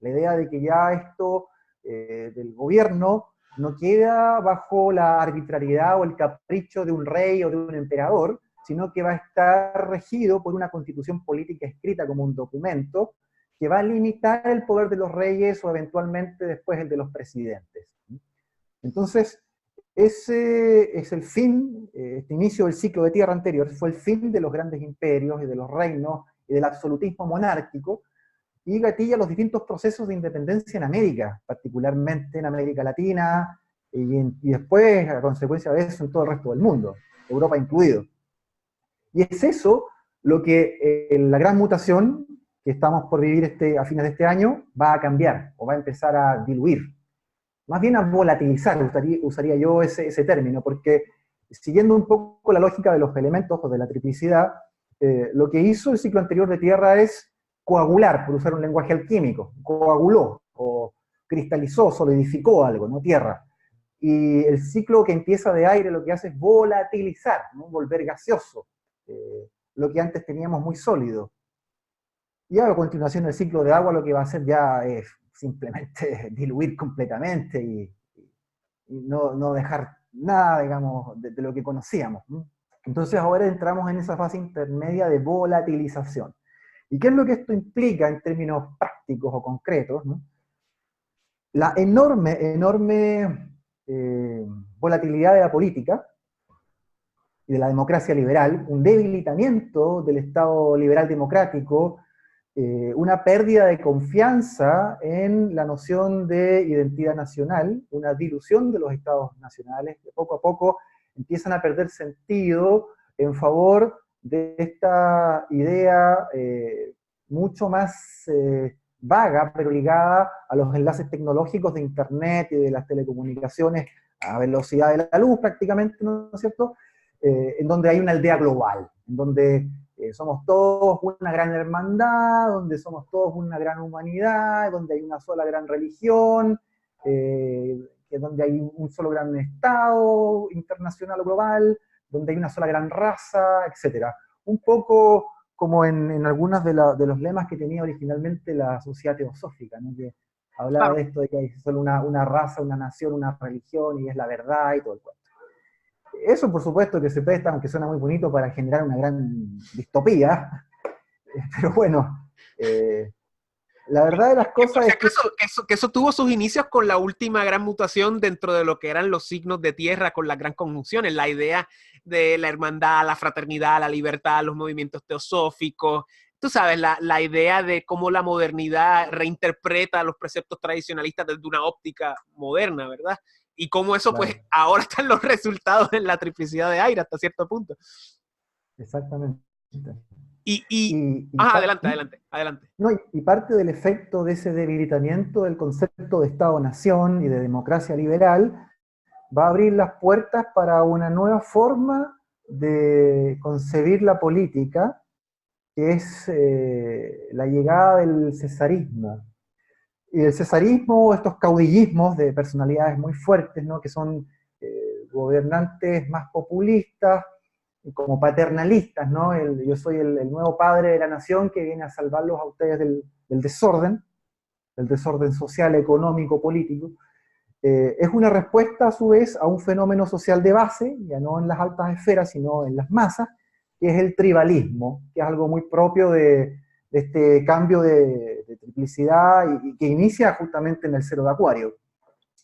La idea de que ya esto eh, del gobierno no queda bajo la arbitrariedad o el capricho de un rey o de un emperador, sino que va a estar regido por una constitución política escrita como un documento que va a limitar el poder de los reyes o eventualmente después el de los presidentes. Entonces, ese es el fin, eh, este inicio del ciclo de tierra anterior, fue el fin de los grandes imperios y de los reinos y del absolutismo monárquico, y gatilla los distintos procesos de independencia en América, particularmente en América Latina, y, después, a consecuencia de eso, en todo el resto del mundo, Europa incluido. Y es eso lo que eh, la gran mutación que estamos por vivir este, a fines de este año va a cambiar, o va a empezar a diluir más bien a volatilizar, usaría, yo ese, término, porque siguiendo un poco la lógica de los elementos o de la triplicidad, eh, lo que hizo el ciclo anterior de Tierra es coagular, por usar un lenguaje alquímico, coaguló o cristalizó, solidificó algo, ¿no? Tierra. Y el ciclo que empieza de aire lo que hace es volatilizar, volver gaseoso, eh, lo que antes teníamos muy sólido. Y a continuación el ciclo de agua lo que va a hacer ya es simplemente *laughs* diluir completamente y, no, dejar nada, digamos, de, lo que conocíamos. Entonces ahora entramos en esa fase intermedia de volatilización. ¿Y qué es lo que esto implica en términos prácticos o concretos? La enorme, enorme eh, volatilidad de la política y de la democracia liberal, un debilitamiento del Estado liberal democrático, eh, una pérdida de confianza en la noción de identidad nacional, una dilución de los estados nacionales, que poco a poco empiezan a perder sentido en favor de esta idea eh, mucho más vaga, pero ligada a los enlaces tecnológicos de Internet y de las telecomunicaciones a velocidad de la luz prácticamente, ¿no es cierto? Eh, en donde hay una aldea global, en donde eh, somos todos una gran hermandad, donde somos todos una gran humanidad, donde hay una sola gran religión, eh, donde hay un solo gran Estado internacional o global, donde hay una sola gran raza, etc. Un poco como en, algunos de, los lemas que tenía originalmente la sociedad teosófica, ¿no? que hablaba de esto de que hay solo una, raza, una nación, una religión y es la verdad y todo el cuento. Eso, por supuesto, que se presta, aunque suena muy bonito, para generar una gran distopía, *laughs* pero bueno, eh, la verdad de las cosas es que... Eso, que... eso, tuvo sus inicios con la última gran mutación dentro de lo que eran los signos de tierra, con las gran conjunciones, la idea de la hermandad, la fraternidad, la libertad, los movimientos teosóficos, tú sabes, la, la, idea de cómo la modernidad reinterpreta los preceptos tradicionalistas desde una óptica moderna, ¿verdad? Y cómo eso, pues, ahora están los resultados en la triplicidad de aire hasta cierto punto. Exactamente. Y, y, adelante, adelante, adelante. No, y, parte del efecto de ese debilitamiento del concepto de Estado-Nación y de democracia liberal va a abrir las puertas para una nueva forma de concebir la política, que es eh, la llegada del cesarismo. Y el cesarismo, estos caudillismos de personalidades muy fuertes, ¿no? que son eh, gobernantes más populistas, como paternalistas, ¿no? yo soy el, nuevo padre de la nación que viene a salvarlos a ustedes del, desorden, del desorden social, económico, político. Eh, es una respuesta a su vez a un fenómeno social de base, ya no en las altas esferas, sino en las masas, que es el tribalismo, que es algo muy propio de, este cambio de, triplicidad y, que inicia justamente en el cero de Acuario.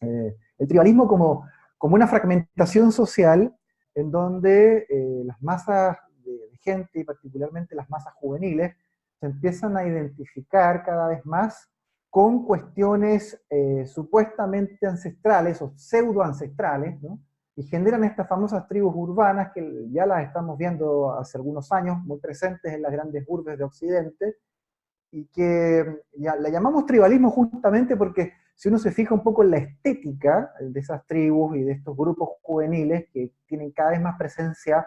Eh, el tribalismo como, como una fragmentación social en donde eh, las masas de, gente, y particularmente las masas juveniles, se empiezan a identificar cada vez más con cuestiones eh, supuestamente ancestrales o pseudo ancestrales, ¿no? Y generan estas famosas tribus urbanas que ya las estamos viendo hace algunos años, muy presentes en las grandes urbes de Occidente, y que ya la llamamos tribalismo justamente porque si uno se fija un poco en la estética de esas tribus y de estos grupos juveniles que tienen cada vez más presencia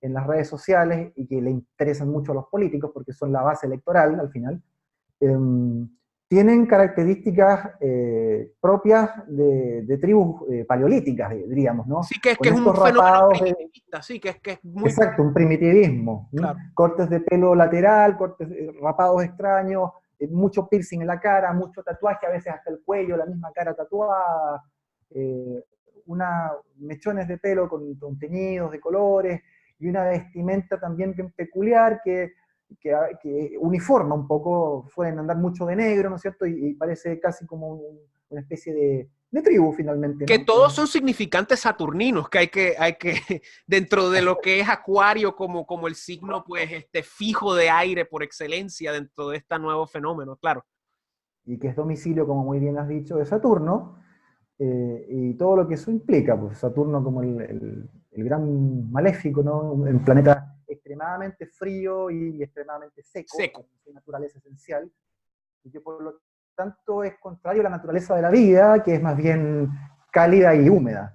en las redes sociales y que le interesan mucho a los políticos porque son la base electoral al final, em, tienen características eh, propias de, tribus eh, paleolíticas, diríamos, ¿no? Sí, que es, que es un fenómeno primitivista, sí, que es, que es muy... Exacto, un primitivismo. Cortes de pelo lateral, cortes eh, rapados extraños, eh, mucho piercing en la cara, mucho tatuaje, a veces hasta el cuello, la misma cara tatuada, eh, una, mechones de pelo con, teñidos de colores, y una vestimenta también bien peculiar que, que, uniforma un poco, suelen andar mucho de negro, ¿no es cierto? Y, parece casi como una especie de, de tribu finalmente. Que todos son significantes saturninos, que hay que, hay que, *laughs* dentro de lo que es Acuario como, como el signo pues este fijo de aire por excelencia dentro de este nuevo fenómeno, claro. Y que es domicilio, como muy bien has dicho, de Saturno, eh, y todo lo que eso implica, pues Saturno como el, el, gran maléfico, ¿no? Un planeta extremadamente frío y extremadamente seco, seco. naturaleza esencial, y que por lo tanto es contrario a la naturaleza de la vida, que es más bien cálida y húmeda.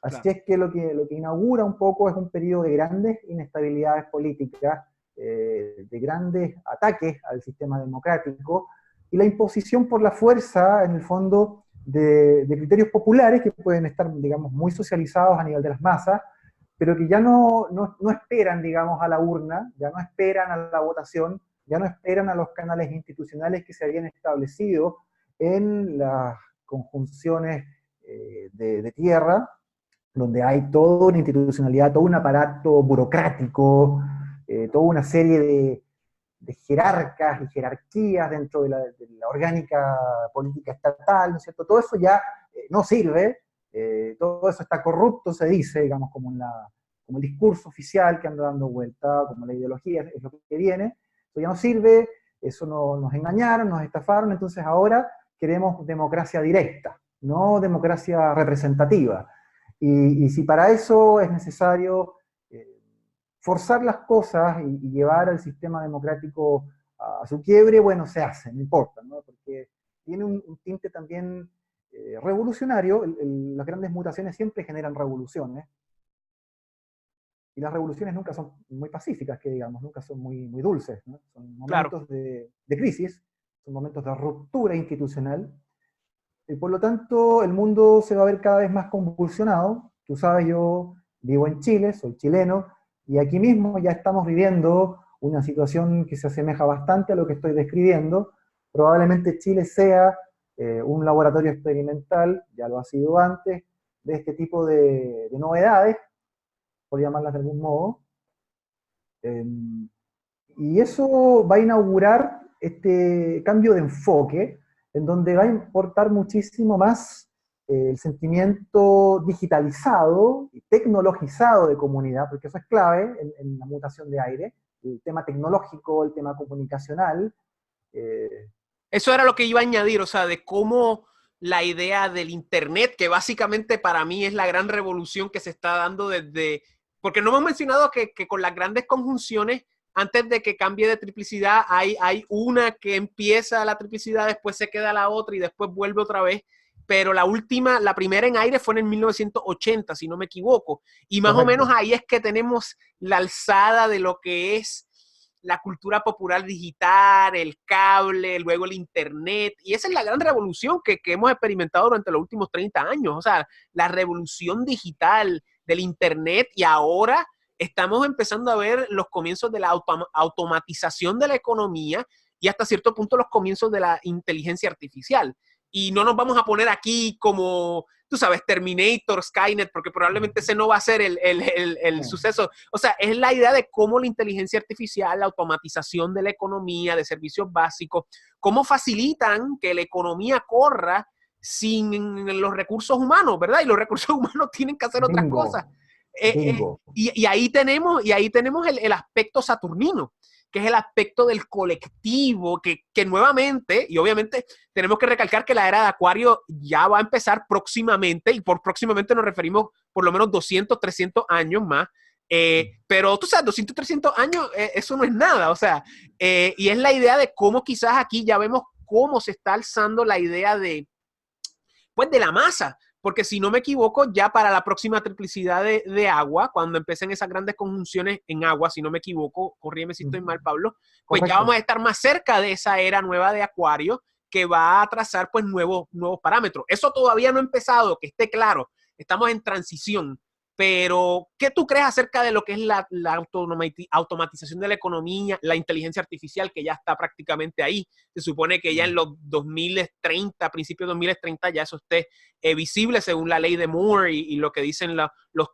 Así es que lo, que lo que inaugura un poco es un periodo de grandes inestabilidades políticas, eh, de grandes ataques al sistema democrático y la imposición por la fuerza, en el fondo, de, criterios populares que pueden estar, digamos, muy socializados a nivel de las masas, pero que ya no, no, no esperan, digamos, a la urna, ya no esperan a la votación, ya no esperan a los canales institucionales que se habían establecido en las conjunciones eh, de, tierra, donde hay toda una institucionalidad, todo un aparato burocrático, eh, toda una serie de, jerarcas y jerarquías dentro de la, orgánica política estatal, ¿no es cierto? Todo eso ya eh, no sirve, eh, todo eso está corrupto, se dice, digamos, como, la, como el discurso oficial que anda dando vuelta, como la ideología es lo que viene, eso ya no sirve, eso no, nos engañaron, nos estafaron, entonces ahora queremos democracia directa, no democracia representativa. Y, si para eso es necesario eh, forzar las cosas y, llevar al sistema democrático a, su quiebre, bueno, se hace, no importa, ¿no? porque tiene un, tinte también eh, revolucionario, las grandes mutaciones siempre generan revoluciones, y las revoluciones nunca son muy pacíficas, que digamos, nunca son muy, muy dulces, ¿no? son momentos de, de, crisis, son momentos de ruptura institucional, y por lo tanto, el mundo se va a ver cada vez más convulsionado. Tú sabes, yo vivo en Chile, soy chileno, y aquí mismo ya estamos viviendo una situación que se asemeja bastante a lo que estoy describiendo. Probablemente Chile sea eh, un laboratorio experimental, ya lo ha sido antes, de este tipo de, novedades, por llamarlas de algún modo. Em, y eso va a inaugurar este cambio de enfoque en donde va a importar muchísimo más eh, el sentimiento digitalizado y tecnologizado de comunidad, porque eso es clave en, la mutación de aire, el tema tecnológico, el tema comunicacional. Eh. Eso era lo que iba a añadir, o sea, de cómo la idea del Internet, que básicamente para mí es la gran revolución que se está dando desde, porque no hemos mencionado que, que con las grandes conjunciones antes de que cambie de triplicidad, hay, hay una que empieza la triplicidad, después se queda la otra y después vuelve otra vez. Pero la última, la primera en aire fue en 1980, si no me equivoco. Y más o menos ahí es que tenemos la alzada de lo que es la cultura popular digital, el cable, luego el internet. Y esa es la gran revolución que, que hemos experimentado durante los últimos 30 años. O sea, la revolución digital del internet y ahora estamos empezando a ver los comienzos de la automatización de la economía y hasta cierto punto los comienzos de la inteligencia artificial. Y no nos vamos a poner aquí como, tú sabes, Terminator, Skynet, porque probablemente ese no va a ser el, suceso. O sea, es la idea de cómo la inteligencia artificial, la automatización de la economía, de servicios básicos, cómo facilitan que la economía corra sin los recursos humanos, ¿verdad? Y los recursos *laughs* humanos tienen que hacer otras cosas. Eh, eh, y, ahí tenemos, y ahí tenemos el, aspecto saturnino, que es el aspecto del colectivo, que, nuevamente, y obviamente tenemos que recalcar que la era de Acuario ya va a empezar próximamente, y por próximamente nos referimos por lo menos 200, 300 años más. Eh, pero tú sabes, 200, 300 años, eso no es nada, o sea, y es la idea de cómo quizás aquí ya vemos cómo se está alzando la idea de, pues, de la masa, porque si no me equivoco, ya para la próxima triplicidad de, agua, cuando empiecen esas grandes conjunciones en agua, si no me equivoco, corrígeme si estoy mal, Pablo, pues ya vamos a estar más cerca de esa era nueva de Acuario que va a trazar pues nuevos, nuevos parámetros. Eso todavía no ha empezado, que esté claro, estamos en transición, pero, ¿qué tú crees acerca de lo que es la, automatización de la economía, la inteligencia artificial que ya está prácticamente ahí? Se supone que ya en los 2030, principios de 2030, ya eso esté eh, visible según la ley de Moore y, lo que dicen los,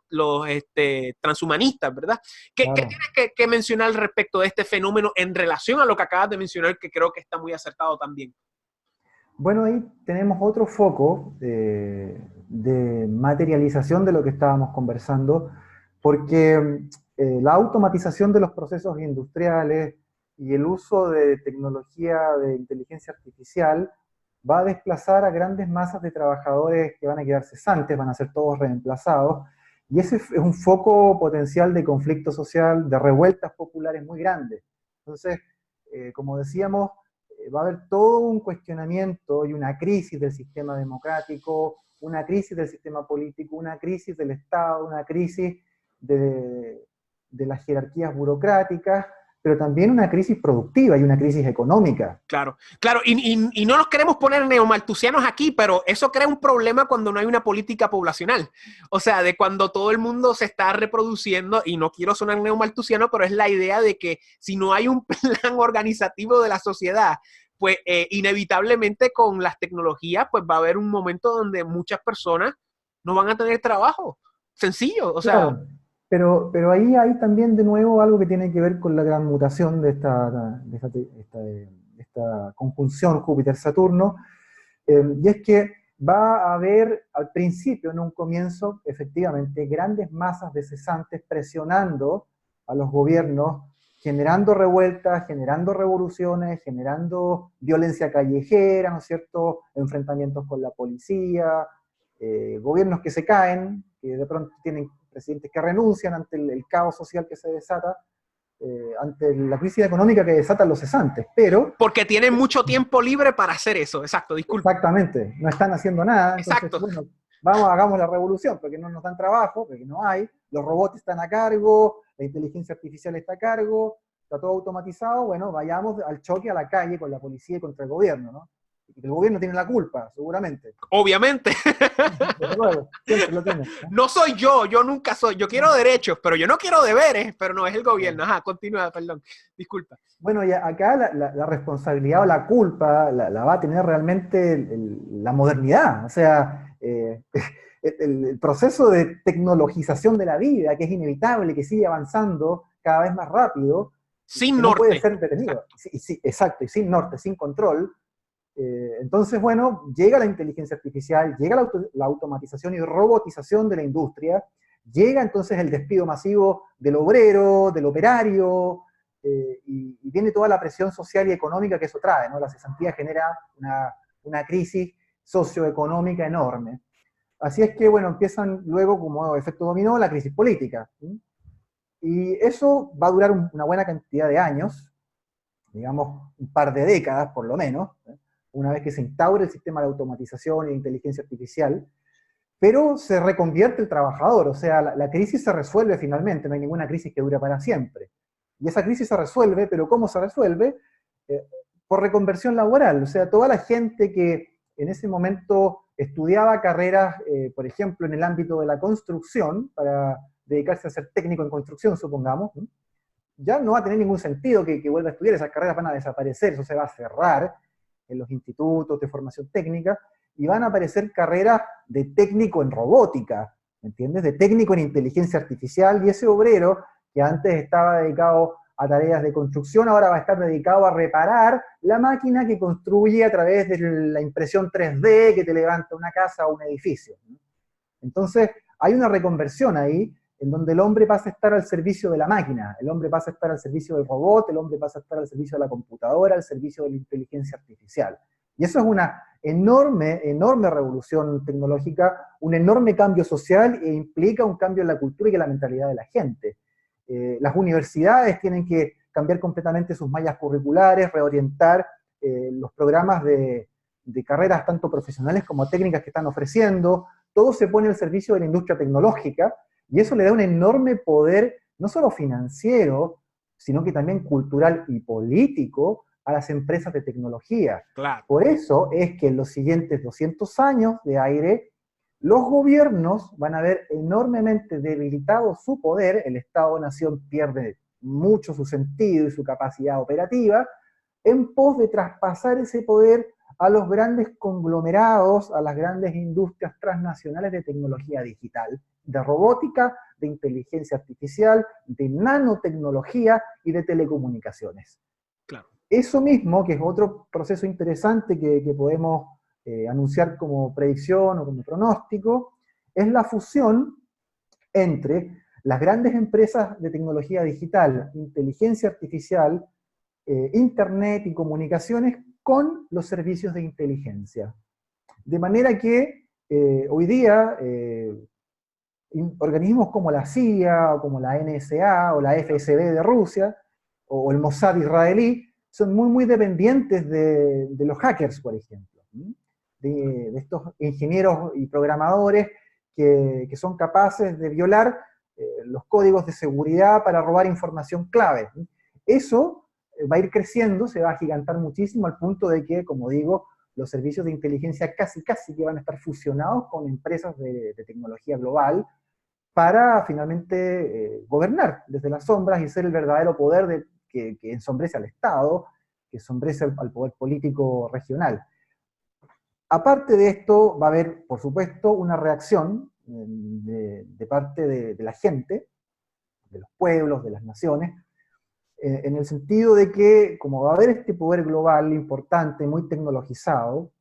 los este, transhumanistas, ¿verdad? ¿Qué, tienes que, mencionar al respecto de este fenómeno en relación a lo que acabas de mencionar, que creo que está muy acertado también? Bueno, ahí tenemos otro foco. Eh, de materialización de lo que estábamos conversando, porque eh, la automatización de los procesos industriales y el uso de tecnología de inteligencia artificial va a desplazar a grandes masas de trabajadores que van a quedar cesantes, van a ser todos reemplazados, y ese es un foco potencial de conflicto social, de revueltas populares muy grandes. Entonces, eh, como decíamos, eh, va a haber todo un cuestionamiento y una crisis del sistema democrático, una crisis del sistema político, una crisis del Estado, una crisis de, las jerarquías burocráticas, pero también una crisis productiva y una crisis económica. Claro, claro, y, no nos queremos poner neomaltusianos aquí, pero eso crea un problema cuando no hay una política poblacional. O sea, de cuando todo el mundo se está reproduciendo, y no quiero sonar neomaltusiano, pero es la idea de que si no hay un *laughs* plan organizativo de la sociedad, pues eh, inevitablemente con las tecnologías, pues va a haber un momento donde muchas personas no van a tener trabajo. Sencillo, o sea... Pero, pero ahí hay también de nuevo algo que tiene que ver con la gran mutación de esta, esta, conjunción Júpiter-Saturno, eh, y es que va a haber al principio, en un comienzo, efectivamente, grandes masas de cesantes presionando a los gobiernos, generando revueltas, generando revoluciones, generando violencia callejera, ¿no es cierto?, enfrentamientos con la policía, eh, gobiernos que se caen, que de pronto tienen presidentes que renuncian ante el, caos social que se desata, eh, ante la crisis económica que desatan los cesantes, pero... Porque tienen mucho tiempo libre para hacer eso, exacto, disculpe. Exactamente, no están haciendo nada. exacto. Bueno, vamos, hagamos la revolución, porque no nos dan trabajo, porque no hay, los robots están a cargo, la inteligencia artificial está a cargo, está todo automatizado, bueno, vayamos al choque a la calle con la policía y contra el gobierno, ¿no? el gobierno tiene la culpa, seguramente. Obviamente. *laughs* ¿no? soy yo, yo nunca soy. Yo quiero derechos, pero yo no quiero deberes, pero no es el gobierno. Ajá, continúa, perdón. Disculpa. Bueno, y acá la, responsabilidad o la culpa la, va a tener realmente la modernidad. O sea, eh, *laughs* el, proceso de tecnologización de la vida, que es inevitable, que sigue avanzando cada vez más rápido. Sin norte. puede ser detenido. exacto, y sin norte, sin control eh, entonces, bueno, llega la inteligencia artificial, llega la, automatización y robotización de la industria, llega entonces el despido masivo del obrero, del operario, eh, y, viene toda la presión social y económica que eso trae, ¿no? La cesantía genera una, una crisis socioeconómica enorme. Así es que, bueno, empiezan luego como efecto dominó la crisis política. Y eso va a durar una buena cantidad de años, digamos un par de décadas por lo menos, una vez que se instaure el sistema de automatización e inteligencia artificial, pero se reconvierte el trabajador, o sea, la, crisis se resuelve finalmente, no hay ninguna crisis que dure para siempre. Y esa crisis se resuelve, pero ¿cómo se resuelve? Eh, por reconversión laboral, o sea, toda la gente que en ese momento estudiaba carreras, eh, por ejemplo, en el ámbito de la construcción, para dedicarse a ser técnico en construcción, supongamos, ya no va a tener ningún sentido que, vuelva a estudiar, esas carreras van a desaparecer, eso se va a cerrar, en los institutos de formación técnica, y van a aparecer carreras de técnico en robótica, ¿me entiendes? De técnico en inteligencia artificial, y ese obrero que antes estaba dedicado a tareas de construcción, ahora va a estar dedicado a reparar la máquina que construye a través de la impresión 3D que te levanta una casa o un edificio. Entonces, hay una reconversión ahí en donde el hombre pasa a estar al servicio de la máquina, el hombre pasa a estar al servicio del robot, el hombre pasa a estar al servicio de la computadora, al servicio de la inteligencia artificial. Y eso es una enorme, enorme revolución tecnológica, un enorme cambio social e implica un cambio en la cultura y en la mentalidad de la gente. Eh, las universidades tienen que cambiar completamente sus mallas curriculares, reorientar eh, los programas de, de carreras tanto profesionales como técnicas que están ofreciendo, todo se pone al servicio de la industria tecnológica, y eso le da un enorme poder, no solo financiero, sino que también cultural y político a las empresas de tecnología. Por eso es que en los siguientes 200 años de aire, los gobiernos van a ver enormemente debilitado su poder, el Estado-Nación pierde mucho su sentido y su capacidad operativa, en pos de traspasar ese poder a los grandes conglomerados, a las grandes industrias transnacionales de tecnología digital, de robótica, de inteligencia artificial, de nanotecnología y de telecomunicaciones. Claro. Eso mismo, que es otro proceso interesante que, podemos eh, anunciar como predicción o como pronóstico, es la fusión entre las grandes empresas de tecnología digital, inteligencia artificial, eh, Internet y comunicaciones con los servicios de inteligencia. De manera que eh, hoy día organismos como la CIA, o como la NSA, o la FSB de Rusia, o el Mossad israelí, son muy, muy dependientes de, los hackers, por ejemplo. De, estos ingenieros y programadores que, son capaces de violar eh, los códigos de seguridad para robar información clave. Eso eh, va a ir creciendo, se va a gigantar muchísimo al punto de que, como digo, los servicios de inteligencia casi, casi que van a estar fusionados con empresas de, tecnología global para finalmente eh, gobernar desde las sombras y ser el verdadero poder de, que, ensombrece al Estado, que ensombrece al, poder político regional. Aparte de esto, va a haber, por supuesto, una reacción eh, de, parte de, la gente, de los pueblos, de las naciones, eh, en el sentido de que, como va a haber este poder global importante, muy tecnologizado,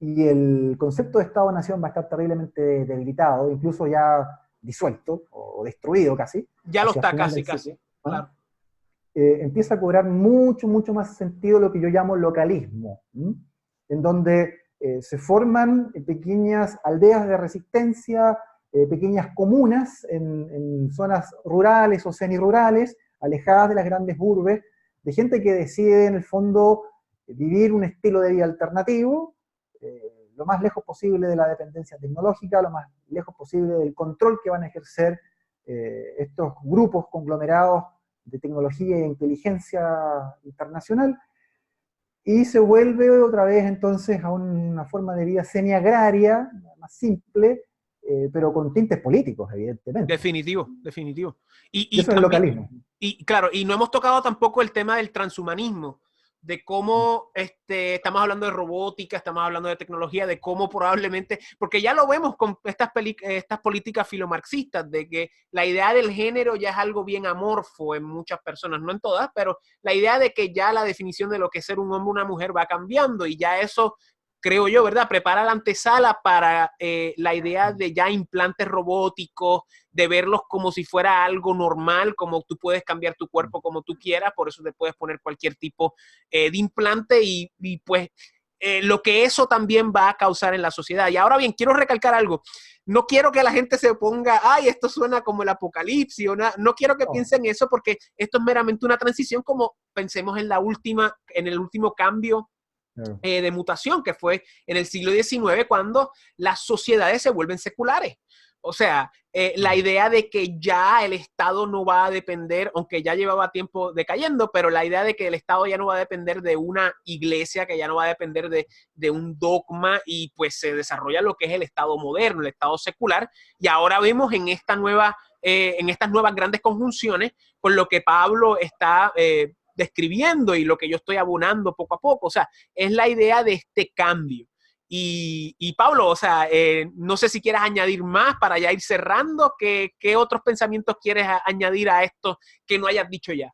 y el concepto de Estado-Nación va a estar terriblemente debilitado, incluso ya disuelto o destruido casi. Ya lo está casi, casi. Eh, empieza a cobrar mucho, mucho más sentido lo que yo llamo localismo, en donde eh, se forman pequeñas aldeas de resistencia, pequeñas comunas en, zonas rurales o semi-rurales, alejadas de las grandes urbes, de gente que decide en el fondo vivir un estilo de vida alternativo, eh, lo más lejos posible de la dependencia tecnológica, lo más lejos posible del control que van a ejercer eh, estos grupos conglomerados de tecnología e inteligencia internacional, y se vuelve otra vez entonces a una forma de vida semi-agraria, más simple, eh, pero con tintes políticos, evidentemente. Definitivo, definitivo. Y, Eso es el localismo. Y claro, y no hemos tocado tampoco el tema del transhumanismo, de cómo este, estamos hablando de robótica, estamos hablando de tecnología, de cómo probablemente, porque ya lo vemos con estas, estas políticas filomarxistas, de que la idea del género ya es algo bien amorfo en muchas personas, no en todas, pero la idea de que ya la definición de lo que es ser un hombre o una mujer va cambiando y ya eso creo yo, ¿verdad? Prepara la antesala para eh, la idea de ya implantes robóticos, de verlos como si fuera algo normal, como tú puedes cambiar tu cuerpo como tú quieras, por eso te puedes poner cualquier tipo eh, de implante y, pues eh, lo que eso también va a causar en la sociedad. Y ahora bien, quiero recalcar algo. No quiero que la gente se ponga, ay, esto suena como el apocalipsis, o no quiero que piensen eso porque esto es meramente una transición como pensemos en la última, en el último cambio eh, de mutación, que fue en el siglo XIX, cuando las sociedades se vuelven seculares. O sea, eh, la idea de que ya el Estado no va a depender, aunque ya llevaba tiempo decayendo, pero la idea de que el Estado ya no va a depender de una iglesia, que ya no va a depender de, un dogma y pues se desarrolla lo que es el Estado moderno, el Estado secular. Y ahora vemos en esta nueva, eh, en estas nuevas grandes conjunciones, con lo que Pablo está describiendo y lo que yo estoy abonando poco a poco. O sea, es la idea de este cambio. Y, Pablo, o sea, eh, no sé si quieres añadir más para ya ir cerrando. ¿Qué, otros pensamientos quieres añadir a esto que no hayas dicho ya?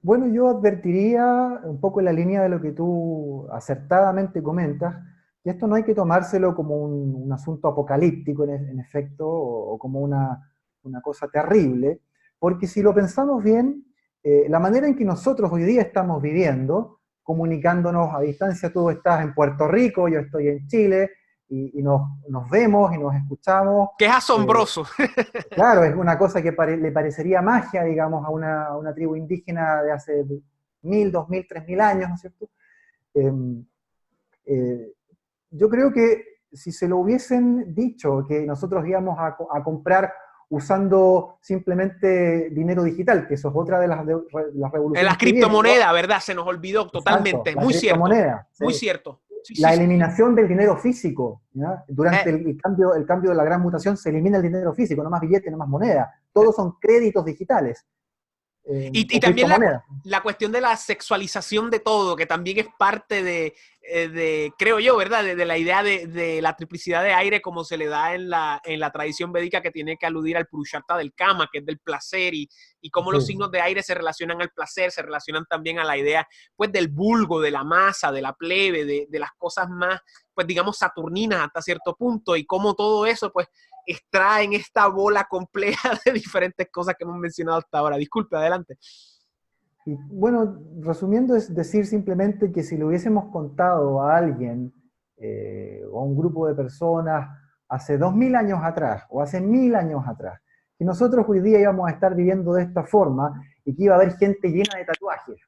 Bueno, yo advertiría un poco en la línea de lo que tú acertadamente comentas, que esto no hay que tomárselo como un, asunto apocalíptico en, efecto, o, como una, una, cosa terrible, porque si lo pensamos bien, eh, la manera en que nosotros hoy día estamos viviendo, comunicándonos a distancia, tú estás en Puerto Rico, yo estoy en Chile, y, nos, vemos y nos escuchamos. Que es asombroso. Eh, claro, es una cosa que le parecería magia, digamos, a una, tribu indígena de hace mil, dos mil, tres mil años, ¿no es cierto? Em, eh, yo creo que si se lo hubiesen dicho, que nosotros íbamos a, a comprar usando simplemente dinero digital, que eso es otra de las, las revoluciones. En las criptomonedas, ¿verdad? Se nos olvidó totalmente. muy cierto. Muy cierto. la eliminación del dinero físico. Durante eh. el, cambio, el cambio de la gran mutación se elimina el dinero físico, no más billete, no más moneda. Todos son créditos digitales. Eh, y, también la, cuestión de la sexualización de todo, que también es parte de, eh, creo yo, ¿verdad? De, la idea de, la triplicidad de aire como se le da en la, en la tradición védica que tiene que aludir al Purusharta del Kama, que es del placer, y, y cómo los signos de aire se relacionan al placer, se relacionan también a la idea, pues, del vulgo, de la masa, de la plebe, de, de las cosas más, pues, digamos, saturninas hasta cierto punto, y cómo todo eso, pues, extraen esta bola compleja *laughs* de diferentes cosas que hemos mencionado hasta ahora. Disculpe, adelante. bueno, resumiendo es decir simplemente que si lo hubiésemos contado a alguien eh, o a un grupo de personas hace dos mil años atrás o hace mil años atrás, que nosotros hoy día íbamos a estar viviendo de esta forma y que iba a haber gente llena de tatuajes,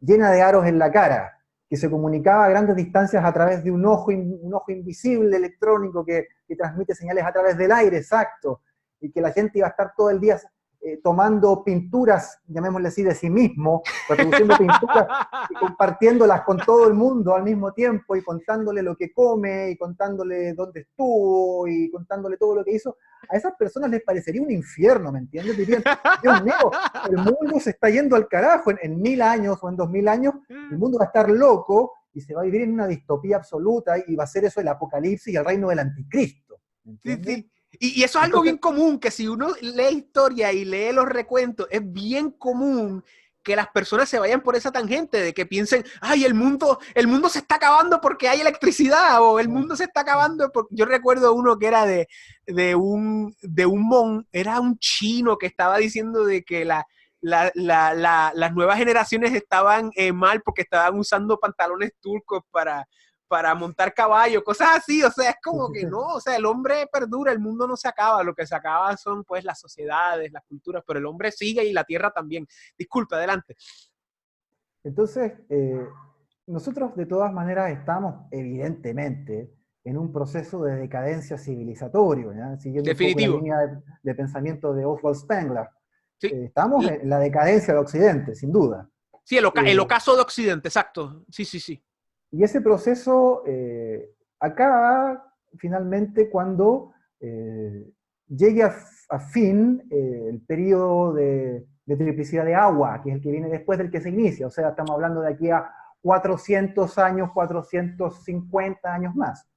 llena de aros en la cara, que se comunicaba a grandes distancias a través de un ojo, un ojo invisible electrónico que, que transmite señales a través del aire, exacto, y que la gente iba a estar todo el día eh, tomando pinturas, llamémosle así, de sí mismo, reproduciendo pinturas y *laughs* compartiéndolas con todo el mundo al mismo tiempo y contándole lo que come y contándole dónde estuvo y contándole todo lo que hizo, a esas personas les parecería un infierno, ¿me entiendes? Dirían, Dios mío, el mundo se está yendo al carajo, en, mil años o en dos mil años, el mundo va a estar loco y se va a vivir en una distopía absoluta y va a ser eso el apocalipsis y el reino del anticristo. Sí, sí. Y, eso es algo bien común, que si uno lee historia y lee los recuentos, es bien común que las personas se vayan por esa tangente de que piensen, ay, el mundo, el mundo se está acabando porque hay electricidad o el mundo se está acabando porque yo recuerdo uno que era de, de un de un mon, era un chino que estaba diciendo de que la, las nuevas generaciones estaban eh, mal porque estaban usando pantalones turcos para, para montar caballo, cosas así, o sea, es como que *laughs* no, o sea, el hombre perdura, el mundo no se acaba, lo que se acaba son pues las sociedades, las culturas, pero el hombre sigue y la tierra también. Disculpe, adelante. Entonces, eh, nosotros de todas maneras estamos evidentemente en un proceso de decadencia civilizatorio, siguiendo Definitivo. la línea de, pensamiento de Oswald Spengler. Eh, estamos en la decadencia de Occidente, sin duda. Sí, el, el, eh, ocaso de Occidente, exacto. Sí, sí, sí. Y ese proceso eh, acaba finalmente cuando eh, llegue a, fin eh, el periodo de, triplicidad de agua, que es el que viene después del que se inicia. O sea, estamos hablando de aquí a 400 años, 450 años más.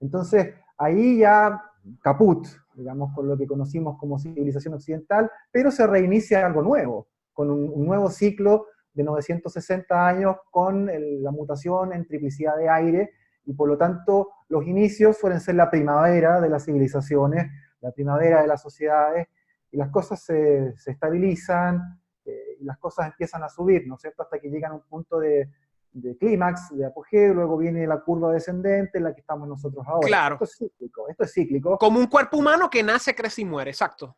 Entonces, ahí ya caput, digamos, con lo que conocimos como civilización occidental, pero se reinicia algo nuevo, con un nuevo ciclo de 960 años con la mutación en triplicidad de aire, y por lo tanto los inicios suelen ser la primavera de las civilizaciones, la primavera de las sociedades, y las cosas se, estabilizan, eh, y las cosas empiezan a subir, ¿no es cierto?, hasta que llegan a un punto de, clímax, de apogeo, luego viene la curva descendente en la que estamos nosotros ahora. Claro. Esto es cíclico, esto es cíclico. Como un cuerpo humano que nace, crece y muere, exacto.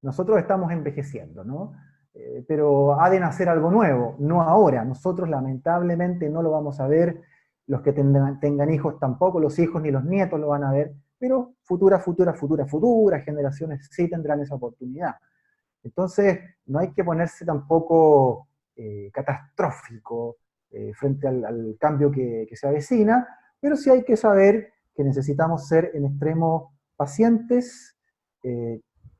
Nosotros estamos envejeciendo, ¿no? Eh, pero ha de nacer algo nuevo, no ahora. Nosotros lamentablemente no lo vamos a ver, los que tengan, hijos tampoco, los hijos ni los nietos lo van a ver, pero futuras, futuras, futuras, futuras generaciones sí tendrán esa oportunidad. Entonces, no hay que ponerse tampoco eh, catastrófico eh, frente al, cambio que, que, se avecina, pero sí hay que saber que necesitamos ser en extremo pacientes,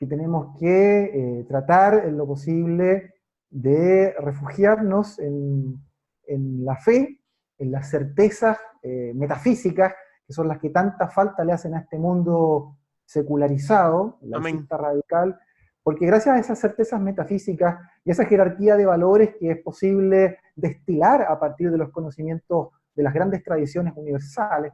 que tenemos que eh, tratar en lo posible de refugiarnos en, la fe, en las certezas eh, metafísicas, que son las que tanta falta le hacen a este mundo secularizado, la vista radical, porque gracias a esas certezas metafísicas y esa jerarquía de valores que es posible destilar a partir de los conocimientos de las grandes tradiciones universales,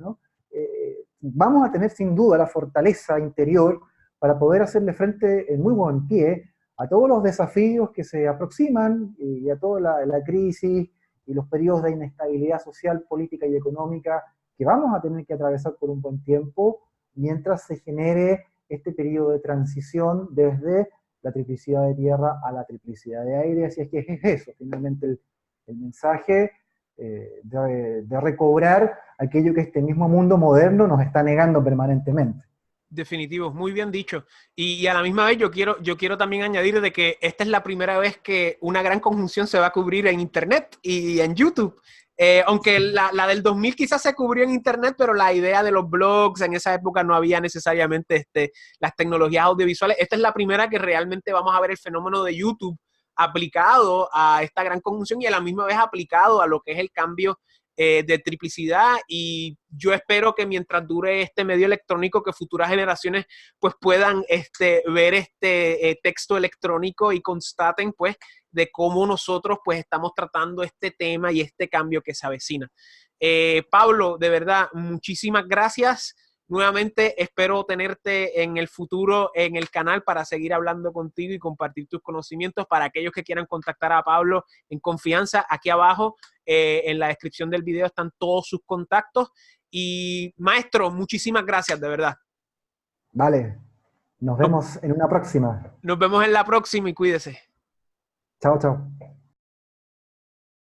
eh, vamos a tener sin duda la fortaleza interior para poder hacerle frente en muy buen pie a todos los desafíos que se aproximan y a toda la, crisis y los periodos de inestabilidad social, política y económica que vamos a tener que atravesar por un buen tiempo mientras se genere este periodo de transición desde la triplicidad de tierra a la triplicidad de aire. Así es que es eso, finalmente el, mensaje eh, de, de recobrar aquello que este mismo mundo moderno nos está negando permanentemente. Definitivo, muy bien dicho. Y, a la misma vez yo quiero, yo quiero también añadir de que esta es la primera vez que una gran conjunción se va a cubrir en Internet y en YouTube. Eh, aunque la, la, del 2000 quizás se cubrió en Internet, pero la idea de los blogs en esa época no había necesariamente este, las tecnologías audiovisuales. Esta es la primera que realmente vamos a ver el fenómeno de YouTube aplicado a esta gran conjunción y a la misma vez aplicado a lo que es el cambio eh, de triplicidad y yo espero que mientras dure este medio electrónico que futuras generaciones pues puedan este, ver este eh, texto electrónico y constaten pues de cómo nosotros pues estamos tratando este tema y este cambio que se avecina. Eh, Pablo, de verdad, muchísimas gracias. Nuevamente espero tenerte en el futuro en el canal para seguir hablando contigo y compartir tus conocimientos. Para aquellos que quieran contactar a Pablo en confianza, aquí abajo eh, en la descripción del video están todos sus contactos. Y maestro, muchísimas gracias, de verdad. Vale, nos vemos en una próxima. Nos vemos en la próxima y cuídese. Chao, chao.